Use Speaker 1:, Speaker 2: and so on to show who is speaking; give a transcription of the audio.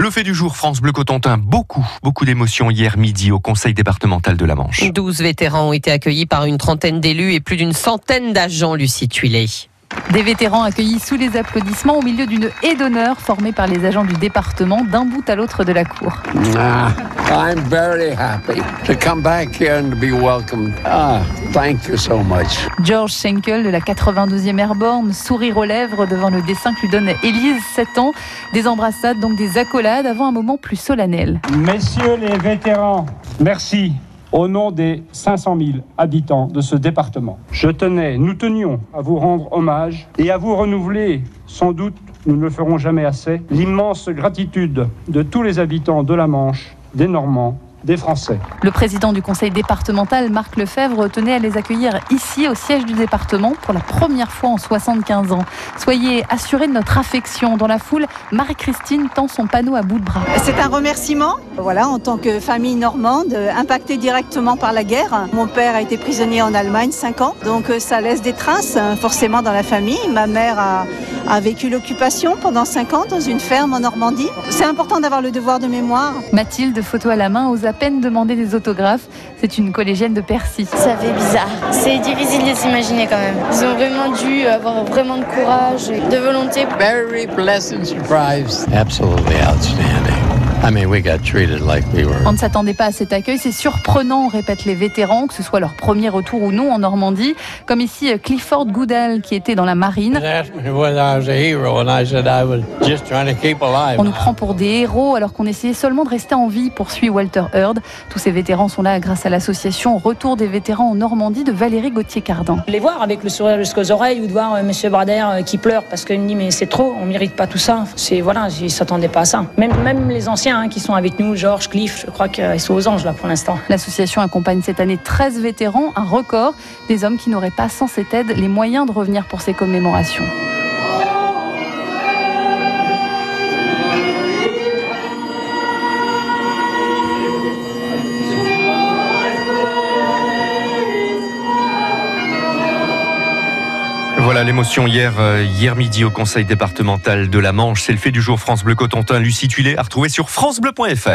Speaker 1: Le fait du jour, France Bleu Cotentin, beaucoup, beaucoup d'émotions hier midi au Conseil départemental de la Manche.
Speaker 2: 12 vétérans ont été accueillis par une trentaine d'élus et plus d'une centaine d'agents, Lucie.
Speaker 3: Des vétérans accueillis sous les applaudissements au milieu d'une haie d'honneur formée par les agents du département d'un bout à l'autre de la cour.
Speaker 4: Ah, I'm very happy to come back here and be welcomed. Ah, thank you so much.
Speaker 3: George Schenkel de la 82e Airborne, sourire aux lèvres devant le dessin que lui donne Élise, 7 ans. Des embrassades, donc des accolades avant un moment plus solennel.
Speaker 5: Messieurs les vétérans, merci au nom des 500 000 habitants de ce département. Je tenais, nous tenions à vous rendre hommage et à vous renouveler, sans doute, nous ne le ferons jamais assez, l'immense gratitude de tous les habitants de la Manche, des Normands, des Français.
Speaker 3: Le président du conseil départemental, Marc Lefebvre, tenait à les accueillir ici, au siège du département, pour la première fois en 75 ans. Soyez assurés de notre affection. Dans la foule, Marie-Christine tend son panneau à bout de bras.
Speaker 6: C'est un remerciement, voilà, en tant que famille normande, impactée directement par la guerre. Mon père a été prisonnier en Allemagne 5 ans, donc euh, ça laisse des traces, hein, forcément, dans la famille. Ma mère a, a vécu l'occupation pendant 5 ans dans une ferme en Normandie. C'est important d'avoir le devoir de mémoire.
Speaker 3: Mathilde, photo à la main, aux à peine demander des autographes. C'est une collégienne de Percy.
Speaker 7: Ça fait bizarre. C'est difficile de s'imaginer quand même. Ils ont vraiment dû avoir vraiment de courage et de volonté.
Speaker 4: Very pleasant surprise. Absolutely outstanding.
Speaker 3: On ne s'attendait pas à cet accueil. C'est surprenant, répètent les vétérans, que ce soit leur premier retour ou non en Normandie. Comme ici, Clifford Goodall, qui était dans la marine. On nous prend pour des héros alors qu'on essayait seulement de rester en vie, poursuit Walter Heard. Tous ces vétérans sont là grâce à l'association Retour des vétérans en Normandie de Valérie Gauthier-Cardin.
Speaker 8: Les voir avec le sourire jusqu'aux oreilles ou de voir euh, Monsieur Brader euh, qui pleure parce qu'il me dit mais c'est trop, on mérite pas tout ça. C'est voilà, ils s'attendaient pas à ça. Même même les anciens hein, qui sont avec nous, Georges, Cliff, je crois qu'ils sont aux anges là pour l'instant.
Speaker 3: L'association accompagne cette année 13 vétérans, un record, des hommes qui n'auraient pas sans cette aide les moyens de revenir pour ces commémorations.
Speaker 1: Voilà l'émotion hier, euh, hier midi au Conseil départemental de la Manche. C'est le fait du jour France Bleu Cotentin. Lucie Tuilé à retrouver sur francebleu.fr.